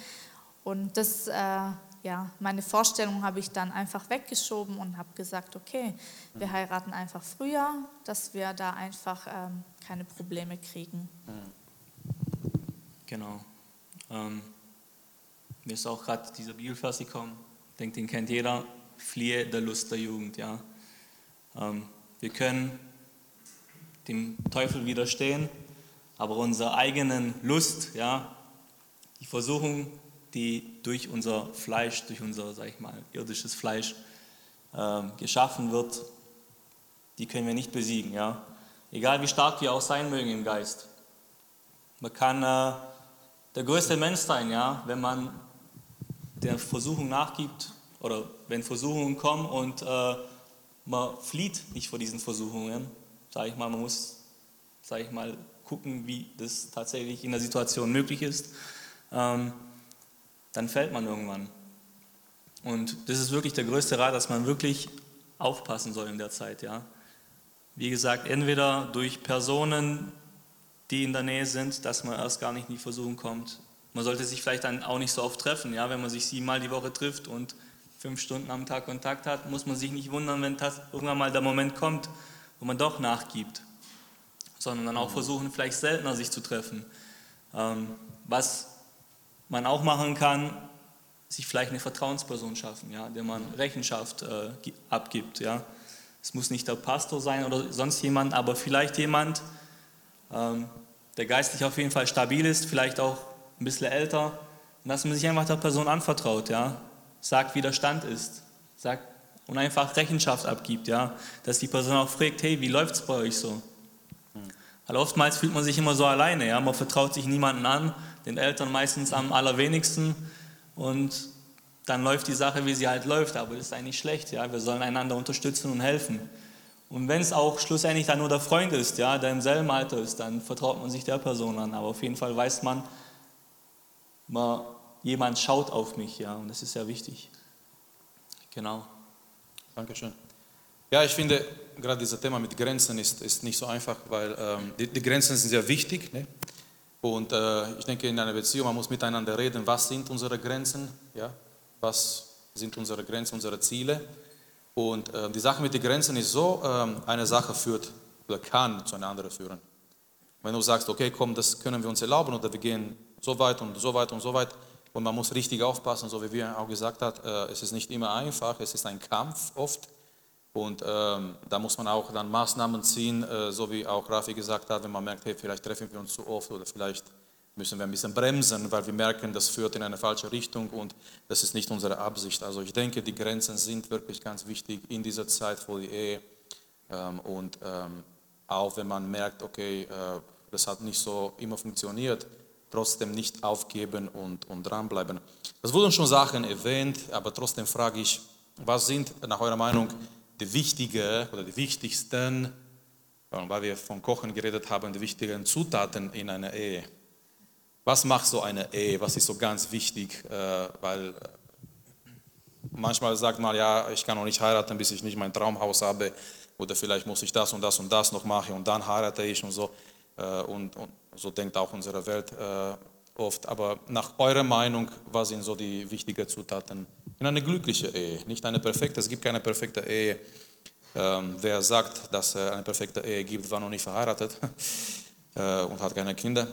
Und das, äh, ja, meine Vorstellung habe ich dann einfach weggeschoben und habe gesagt, okay, wir mhm. heiraten einfach früher, dass wir da einfach ähm, keine Probleme kriegen. Genau. Ähm, mir ist auch gerade dieser Bibelvers gekommen. Ich denke, den kennt jeder. Fliehe der Lust der Jugend. Ja. Ähm, wir können dem Teufel widerstehen, aber unsere eigenen Lust, ja, die Versuchung, die durch unser Fleisch, durch unser, sag ich mal, irdisches Fleisch äh, geschaffen wird, die können wir nicht besiegen. Ja. Egal wie stark wir auch sein mögen im Geist. Man kann äh, der größte Mensch sein, ja, wenn man der Versuchung nachgibt oder wenn Versuchungen kommen und äh, man flieht nicht vor diesen Versuchungen, sage ich mal, man muss, sage ich mal, gucken, wie das tatsächlich in der Situation möglich ist, ähm, dann fällt man irgendwann. Und das ist wirklich der größte Rat, dass man wirklich aufpassen soll in der Zeit, ja. Wie gesagt, entweder durch Personen, die in der Nähe sind, dass man erst gar nicht in die Versuchung kommt. Man sollte sich vielleicht dann auch nicht so oft treffen. Ja? Wenn man sich siebenmal die Woche trifft und fünf Stunden am Tag Kontakt hat, muss man sich nicht wundern, wenn das irgendwann mal der Moment kommt, wo man doch nachgibt. Sondern dann auch mhm. versuchen, vielleicht seltener sich zu treffen. Ähm, was man auch machen kann, sich vielleicht eine Vertrauensperson schaffen, ja, der man Rechenschaft äh, abgibt. Ja. Es muss nicht der Pastor sein oder sonst jemand, aber vielleicht jemand, ähm, der geistlich auf jeden Fall stabil ist, vielleicht auch ein bisschen älter, und dass man sich einfach der Person anvertraut, ja, sagt, wie der Stand ist, sagt und einfach Rechenschaft abgibt, ja, dass die Person auch fragt, hey, wie läuft es bei euch so? Weil oftmals fühlt man sich immer so alleine, ja, man vertraut sich niemanden an, den Eltern meistens am allerwenigsten und dann läuft die Sache, wie sie halt läuft, aber das ist eigentlich schlecht, ja. Wir sollen einander unterstützen und helfen. Und wenn es auch schlussendlich dann nur der Freund ist, ja, der im selben Alter ist, dann vertraut man sich der Person an. Aber auf jeden Fall weiß man, man jemand schaut auf mich, ja, und das ist sehr wichtig. Genau. Dankeschön. Ja, ich finde, gerade dieses Thema mit Grenzen ist, ist nicht so einfach, weil ähm, die, die, Grenzen sind sehr wichtig. Ne? Und äh, ich denke, in einer Beziehung, man muss miteinander reden, was sind unsere Grenzen, ja? was sind unsere Grenzen, unsere Ziele. Und äh, die Sache mit den Grenzen ist so, äh, eine Sache führt oder kann zu einer anderen führen. Wenn du sagst, okay, komm, das können wir uns erlauben oder wir gehen so weit und so weit und so weit, und man muss richtig aufpassen, so wie wir auch gesagt haben, äh, es ist nicht immer einfach, es ist ein Kampf oft. Und ähm, da muss man auch dann Maßnahmen ziehen, äh, so wie auch Rafi gesagt hat, wenn man merkt, hey, vielleicht treffen wir uns zu oft oder vielleicht müssen wir ein bisschen bremsen, weil wir merken, das führt in eine falsche Richtung und das ist nicht unsere Absicht. Also ich denke, die Grenzen sind wirklich ganz wichtig in dieser Zeit vor die Ehe. Ähm, und ähm, auch wenn man merkt, okay, äh, das hat nicht so immer funktioniert, trotzdem nicht aufgeben und, und dranbleiben. Es wurden schon Sachen erwähnt, aber trotzdem frage ich, was sind nach eurer Meinung die wichtigen oder die wichtigsten, weil wir von Kochen geredet haben, die wichtigen Zutaten in einer Ehe? Was macht so eine Ehe? Was ist so ganz wichtig? Äh, weil äh, manchmal sagt man, ja, ich kann noch nicht heiraten, bis ich nicht mein Traumhaus habe. Oder vielleicht muss ich das und das und das noch machen und dann heirate ich und so. Äh, und, und so denkt auch unsere Welt oft. Aber nach eurer Meinung, was sind so die wichtigen Zutaten in eine glückliche Ehe? Nicht eine perfekte, es gibt keine perfekte Ehe. Ähm, wer sagt, dass es eine perfekte Ehe gibt, war noch nicht verheiratet äh, und hat keine Kinder.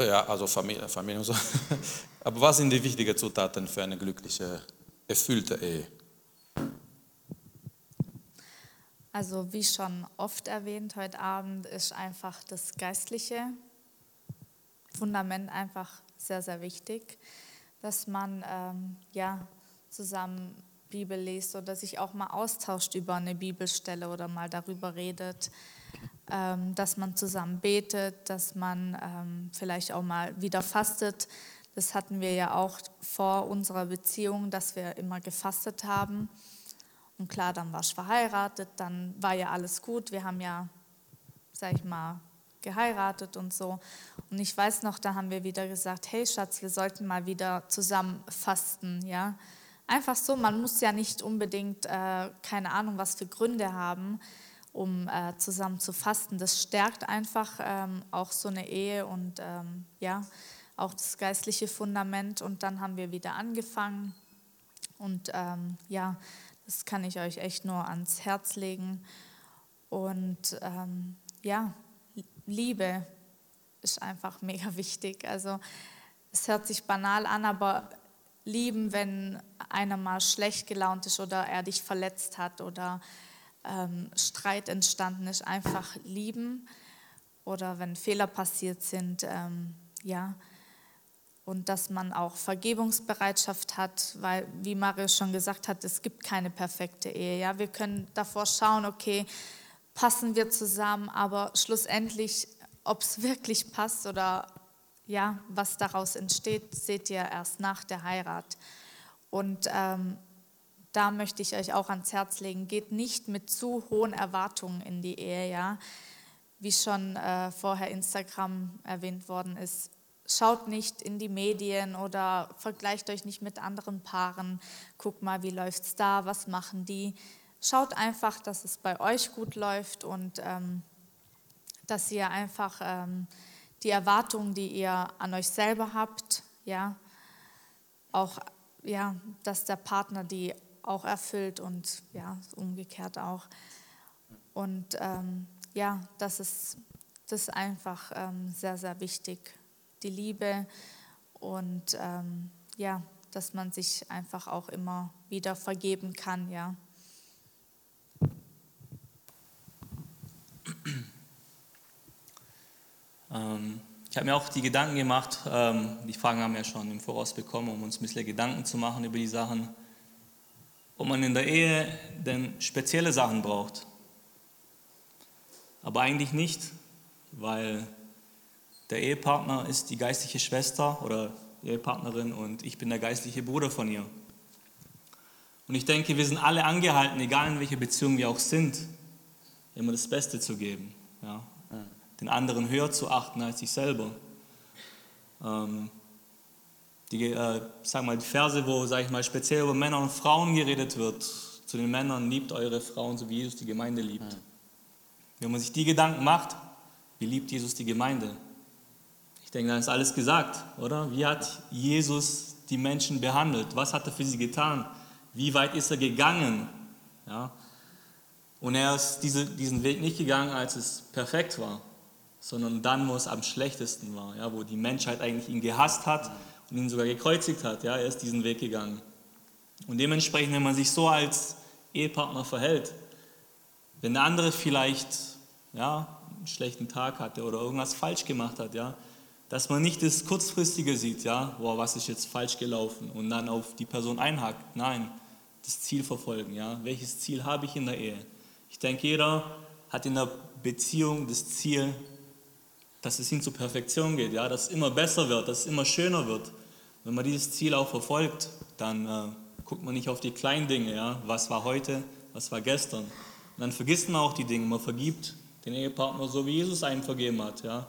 Ja, also Familie, Familie und so. Aber was sind die wichtigen Zutaten für eine glückliche, erfüllte Ehe? Also wie schon oft erwähnt heute Abend ist einfach das geistliche Fundament einfach sehr, sehr wichtig, dass man ähm, ja, zusammen Bibel liest oder sich auch mal austauscht über eine Bibelstelle oder mal darüber redet, ähm, dass man zusammen betet, dass man ähm, vielleicht auch mal wieder fastet. Das hatten wir ja auch vor unserer Beziehung, dass wir immer gefastet haben. Und klar, dann war ich verheiratet, dann war ja alles gut. Wir haben ja, sag ich mal, geheiratet und so. Und ich weiß noch, da haben wir wieder gesagt, hey Schatz, wir sollten mal wieder zusammen fasten, ja. Einfach so, man muss ja nicht unbedingt, äh, keine Ahnung, was für Gründe haben, um äh, zusammen zu fasten. Das stärkt einfach ähm, auch so eine Ehe und ähm, ja, auch das geistliche Fundament. Und dann haben wir wieder angefangen und ähm, ja, das kann ich euch echt nur ans Herz legen. Und ähm, ja, Liebe ist einfach mega wichtig. Also es hört sich banal an, aber lieben, wenn einer mal schlecht gelaunt ist oder er dich verletzt hat oder ähm, Streit entstanden ist, einfach lieben. Oder wenn Fehler passiert sind, ähm, ja, und dass man auch Vergebungsbereitschaft hat, weil, wie Mario schon gesagt hat, es gibt keine perfekte Ehe. Ja? Wir können davor schauen, okay, passen wir zusammen, aber schlussendlich, ob es wirklich passt oder ja, was daraus entsteht, seht ihr erst nach der Heirat. Und ähm, da möchte ich euch auch ans Herz legen, geht nicht mit zu hohen Erwartungen in die Ehe, ja. Wie schon äh, vorher Instagram erwähnt worden ist, Schaut nicht in die Medien oder vergleicht euch nicht mit anderen Paaren. Guckt mal, wie läuft es da, was machen die. Schaut einfach, dass es bei euch gut läuft und ähm, dass ihr einfach ähm, die Erwartungen, die ihr an euch selber habt, ja, auch, ja, dass der Partner die auch erfüllt und ja, umgekehrt auch. Und ähm, ja, das ist, das ist einfach ähm, sehr, sehr wichtig die Liebe und ähm, ja, dass man sich einfach auch immer wieder vergeben kann, ja. Ähm, ich habe mir auch die Gedanken gemacht, ähm, die Fragen haben wir ja schon im Voraus bekommen, um uns ein bisschen Gedanken zu machen über die Sachen, ob man in der Ehe denn spezielle Sachen braucht. Aber eigentlich nicht, weil der Ehepartner ist die geistliche Schwester oder Ehepartnerin und ich bin der geistliche Bruder von ihr. Und ich denke, wir sind alle angehalten, egal in welcher Beziehung wir auch sind, immer das Beste zu geben. Ja? Den anderen höher zu achten als sich selber. Ähm, die, äh, sag mal, die Verse, wo, sag ich mal, speziell über Männer und Frauen geredet wird, zu den Männern, liebt eure Frauen, so wie Jesus die Gemeinde liebt. Wenn man sich die Gedanken macht, wie liebt Jesus die Gemeinde? Ich denke, dann ist alles gesagt, oder? Wie hat Jesus die Menschen behandelt? Was hat er für sie getan? Wie weit ist er gegangen? Ja? Und er ist diese, diesen Weg nicht gegangen, als es perfekt war, sondern dann, wo es am schlechtesten war, ja? wo die Menschheit eigentlich ihn gehasst hat und ihn sogar gekreuzigt hat. Ja? Er ist diesen Weg gegangen. Und dementsprechend, wenn man sich so als Ehepartner verhält, wenn der andere vielleicht ja, einen schlechten Tag hatte oder irgendwas falsch gemacht hat, ja, dass man nicht das Kurzfristige sieht, ja, boah, was ist jetzt falsch gelaufen und dann auf die Person einhakt. Nein, das Ziel verfolgen, ja. Welches Ziel habe ich in der Ehe? Ich denke, jeder hat in der Beziehung das Ziel, dass es hin zur Perfektion geht, ja, dass es immer besser wird, dass es immer schöner wird. Wenn man dieses Ziel auch verfolgt, dann äh, guckt man nicht auf die kleinen Dinge, ja, was war heute, was war gestern. Und dann vergisst man auch die Dinge, man vergibt den Ehepartner so, wie Jesus einen vergeben hat, ja.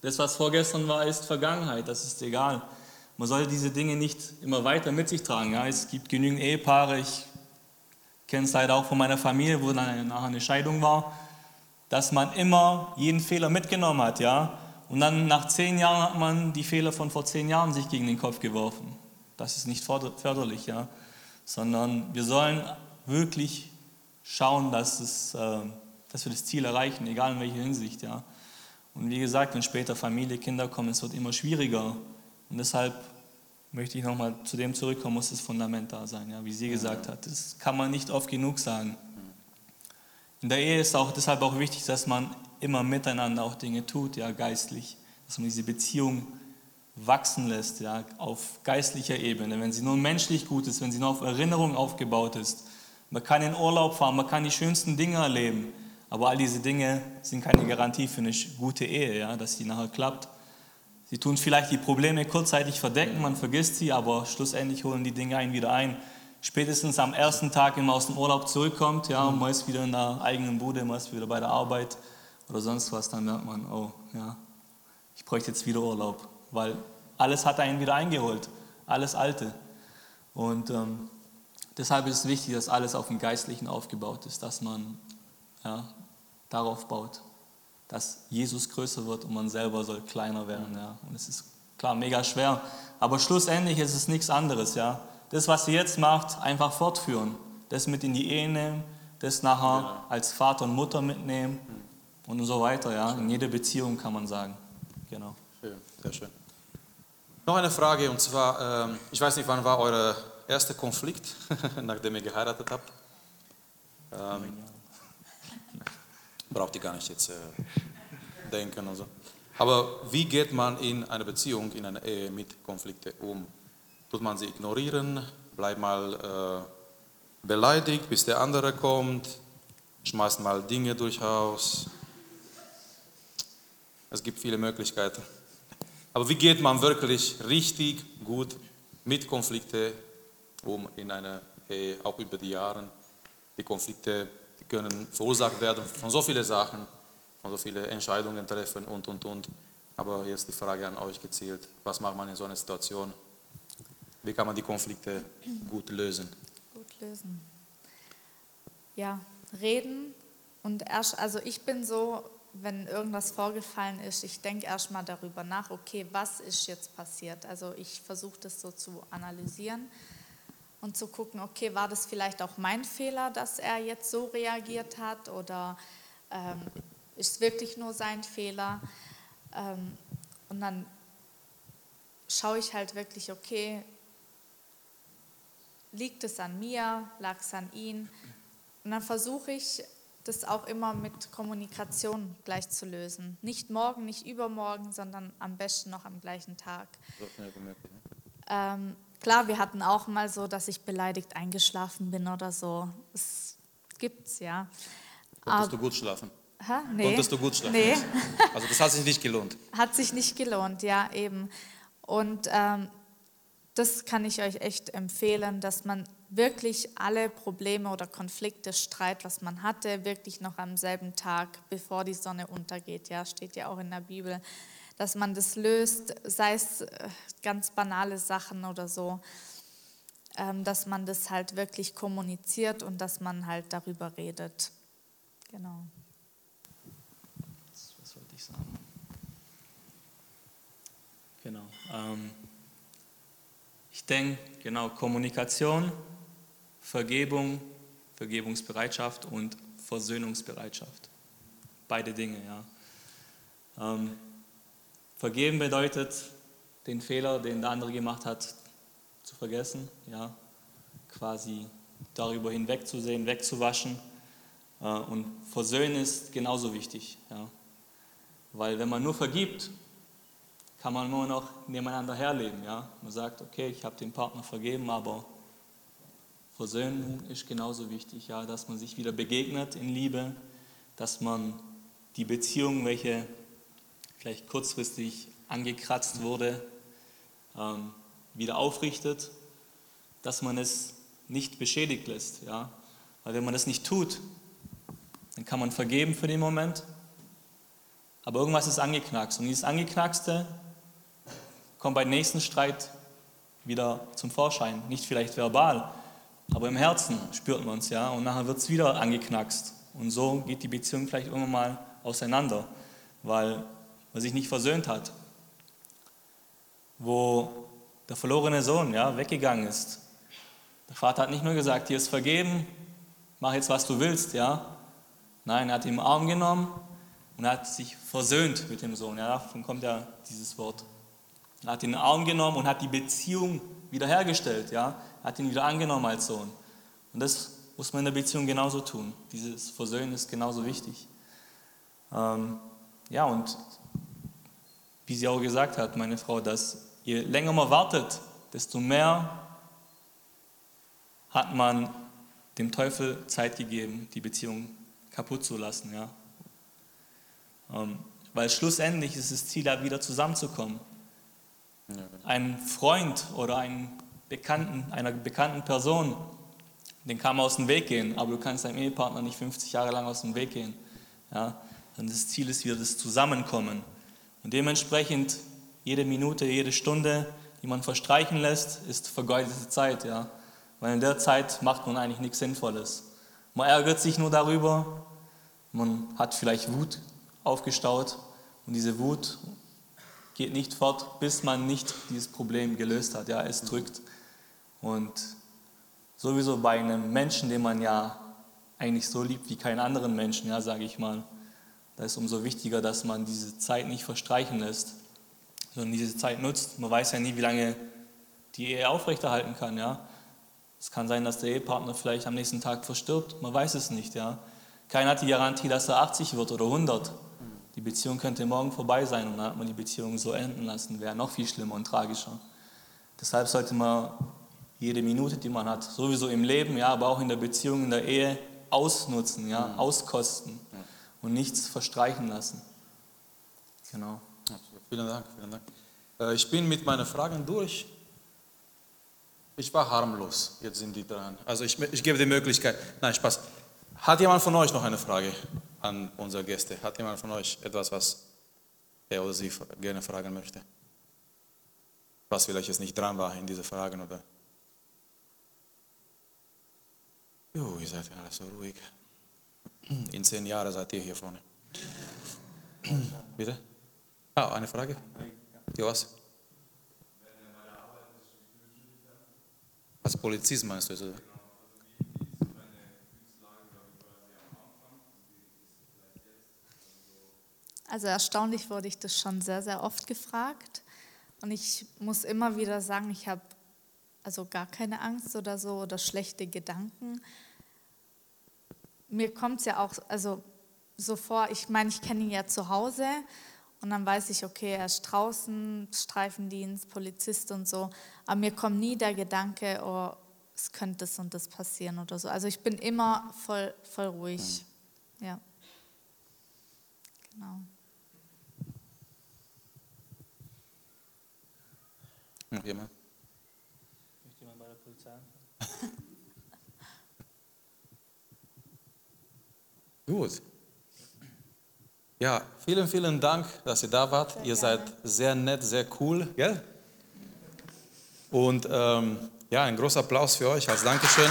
Das, was vorgestern war, ist Vergangenheit, das ist egal. Man soll diese Dinge nicht immer weiter mit sich tragen. Ja. Es gibt genügend Ehepaare, ich kenne es leider auch von meiner Familie, wo dann nachher eine Scheidung war, dass man immer jeden Fehler mitgenommen hat. Ja. Und dann nach zehn Jahren hat man die Fehler von vor zehn Jahren sich gegen den Kopf geworfen. Das ist nicht förderlich, ja. sondern wir sollen wirklich schauen, dass, es, äh, dass wir das Ziel erreichen, egal in welcher Hinsicht. Ja. Und wie gesagt, wenn später Familie, Kinder kommen, es wird immer schwieriger. Und deshalb möchte ich nochmal zu dem zurückkommen, muss das Fundament da sein, ja, wie sie gesagt hat. Das kann man nicht oft genug sagen. In der Ehe ist auch deshalb auch wichtig, dass man immer miteinander auch Dinge tut, ja, geistlich, dass man diese Beziehung wachsen lässt, ja, auf geistlicher Ebene. Wenn sie nur menschlich gut ist, wenn sie nur auf Erinnerung aufgebaut ist, man kann in Urlaub fahren, man kann die schönsten Dinge erleben, aber all diese Dinge sind keine Garantie für eine gute Ehe, ja, dass die nachher klappt. Sie tun vielleicht die Probleme kurzzeitig verdecken, man vergisst sie, aber schlussendlich holen die Dinge einen wieder ein. Spätestens am ersten Tag, wenn man aus dem Urlaub zurückkommt, ja, und man ist wieder in der eigenen Bude, man ist wieder bei der Arbeit oder sonst was, dann merkt man, oh, ja, ich bräuchte jetzt wieder Urlaub, weil alles hat einen wieder eingeholt, alles Alte. Und ähm, deshalb ist es wichtig, dass alles auf dem Geistlichen aufgebaut ist, dass man ja, darauf baut, dass Jesus größer wird und man selber soll kleiner werden. Ja. Und es ist klar mega schwer, aber schlussendlich ist es nichts anderes. Ja. Das, was ihr jetzt macht, einfach fortführen, das mit in die Ehe nehmen, das nachher ja. als Vater und Mutter mitnehmen und so weiter. Ja. In jeder Beziehung kann man sagen. Genau. Schön, sehr schön. Noch eine Frage und zwar, ähm, ich weiß nicht, wann war euer erster Konflikt, nachdem ihr geheiratet habt? Ähm, braucht ihr gar nicht jetzt äh, denken und so. Aber wie geht man in einer Beziehung, in einer Ehe mit Konflikten um? Tut man sie ignorieren? Bleibt mal äh, beleidigt, bis der andere kommt? Schmeißt mal Dinge durchaus? Es gibt viele Möglichkeiten. Aber wie geht man wirklich richtig gut mit Konflikten um in einer Ehe, auch über die Jahre? Die Konflikte die können verursacht werden von so vielen Sachen, von so vielen Entscheidungen treffen und, und, und. Aber jetzt die Frage an euch gezielt, was macht man in so einer Situation? Wie kann man die Konflikte gut lösen? Gut lösen. Ja, reden und erst, also ich bin so, wenn irgendwas vorgefallen ist, ich denke erstmal darüber nach, okay, was ist jetzt passiert? Also ich versuche das so zu analysieren und zu gucken, okay, war das vielleicht auch mein Fehler, dass er jetzt so reagiert hat oder ähm, ist wirklich nur sein Fehler? Ähm, und dann schaue ich halt wirklich, okay, liegt es an mir, lag es an ihn? Und dann versuche ich, das auch immer mit Kommunikation gleich zu lösen. Nicht morgen, nicht übermorgen, sondern am besten noch am gleichen Tag. Ne? Ähm, Klar, wir hatten auch mal so, dass ich beleidigt eingeschlafen bin oder so. Das gibt's, ja. Konntest du gut schlafen? Hä? Nee. Konntest du gut schlafen? Nee. Also das hat sich nicht gelohnt? Hat sich nicht gelohnt, ja, eben. Und ähm, das kann ich euch echt empfehlen, dass man wirklich alle Probleme oder Konflikte, Streit, was man hatte, wirklich noch am selben Tag, bevor die Sonne untergeht, ja, steht ja auch in der Bibel, dass man das löst, sei es äh, ganz banale Sachen oder so, ähm, dass man das halt wirklich kommuniziert und dass man halt darüber redet. Genau. Was wollte ich sagen? Genau. Ähm, ich denke, genau, Kommunikation, Vergebung, Vergebungsbereitschaft und Versöhnungsbereitschaft. Beide Dinge, ja. Ähm, vergeben bedeutet, den Fehler, den der andere gemacht hat, zu vergessen, ja, quasi darüber hinwegzusehen, wegzuwaschen. Äh, und versöhnen ist genauso wichtig, ja. Weil wenn man nur vergibt, kann man nur noch nebeneinander herleben, ja. Man sagt, okay, ich habe den Partner vergeben, aber Versöhnung ist genauso wichtig, ja, dass man sich wieder begegnet in Liebe, dass man die Beziehung, welche vielleicht kurzfristig angekratzt wurde, ähm, wieder aufrichtet, dass man es nicht beschädigt lässt. Ja? Weil wenn man das nicht tut, dann kann man vergeben für den Moment, aber irgendwas ist angeknackst. Und dieses Angeknackste kommt beim nächsten Streit wieder zum Vorschein. Nicht vielleicht verbal, aber im Herzen spürt man es, ja. Und nachher wird es wieder angeknackst. Und so geht die Beziehung vielleicht irgendwann mal auseinander, weil man sich nicht versöhnt hat. Wo der verlorene Sohn ja, weggegangen ist. Der Vater hat nicht nur gesagt, hier ist vergeben, mach jetzt, was du willst. Ja. Nein, er hat ihn im Arm genommen und hat sich versöhnt mit dem Sohn. Ja, davon kommt ja dieses Wort. Er hat ihn in den Arm genommen und hat die Beziehung wiederhergestellt. Ja. Er hat ihn wieder angenommen als Sohn. Und das muss man in der Beziehung genauso tun. Dieses Versöhnen ist genauso wichtig. Ähm, ja, und wie sie auch gesagt hat, meine Frau, dass je länger man wartet, desto mehr hat man dem Teufel Zeit gegeben, die Beziehung kaputt zu lassen. Ja? Ähm, weil schlussendlich ist das Ziel, da wieder zusammenzukommen. Ein Freund oder ein Bekannten, einer bekannten Person, den kann man aus dem Weg gehen, aber du kannst deinem Ehepartner nicht 50 Jahre lang aus dem Weg gehen. Ja? Und das Ziel ist wieder das Zusammenkommen. Und dementsprechend jede Minute, jede Stunde, die man verstreichen lässt, ist vergeudete Zeit. Ja? Weil in der Zeit macht man eigentlich nichts Sinnvolles. Man ärgert sich nur darüber, man hat vielleicht Wut aufgestaut und diese Wut geht nicht fort, bis man nicht dieses Problem gelöst hat. Ja, es drückt. Und sowieso bei einem Menschen, den man ja eigentlich so liebt wie keinen anderen Menschen, ja, sage ich mal, da ist umso wichtiger, dass man diese Zeit nicht verstreichen lässt, sondern diese Zeit nutzt. Man weiß ja nie, wie lange die Ehe aufrechterhalten kann. Ja? Es kann sein, dass der Ehepartner vielleicht am nächsten Tag verstirbt. Man weiß es nicht. Ja? Keiner hat die Garantie, dass er 80 wird oder 100. Die Beziehung könnte morgen vorbei sein und dann hat man die Beziehung so enden lassen. Wäre noch viel schlimmer und tragischer. Deshalb sollte man jede Minute, die man hat, sowieso im Leben, ja, aber auch in der Beziehung, in der Ehe, ausnutzen, ja, mhm. auskosten und nichts verstreichen lassen. Genau. Vielen Dank, vielen Dank. Äh, ich bin mit meinen Fragen durch. Ich war harmlos, jetzt sind die dran. Also ich, ich gebe die Möglichkeit. Nein, Spaß. Hat jemand von euch noch eine Frage an unsere Gäste? Hat jemand von euch etwas, was er oder sie gerne fragen möchte? Was vielleicht jetzt nicht dran war in diese Fragen oder? Jo, ihr seid alle so ruhig. In zehn Jahren seid ihr hier vorne. Bitte? Ah, eine Frage? Ja, was? Als Polizist meinst du es, oder? Also erstaunlich wurde ich das schon sehr, sehr oft gefragt. Und ich muss immer wieder sagen, ich habe also gar keine Angst oder so oder schlechte Gedanken. Mir kommt es ja auch also so vor, ich meine, ich kenne ihn ja zu Hause und dann weiß ich, okay, er ist draußen, Streifendienst, Polizist und so. Aber mir kommt nie der Gedanke, oh, es könnte das und das passieren oder so. Also ich bin immer voll, voll ruhig. Ja. Genau. Noch jemand? Gut. Ja, vielen, vielen Dank, dass ihr da wart. ihr seid sehr nett, sehr cool, gell? Und ähm, ja, ein großer Applaus für euch als Dankeschön.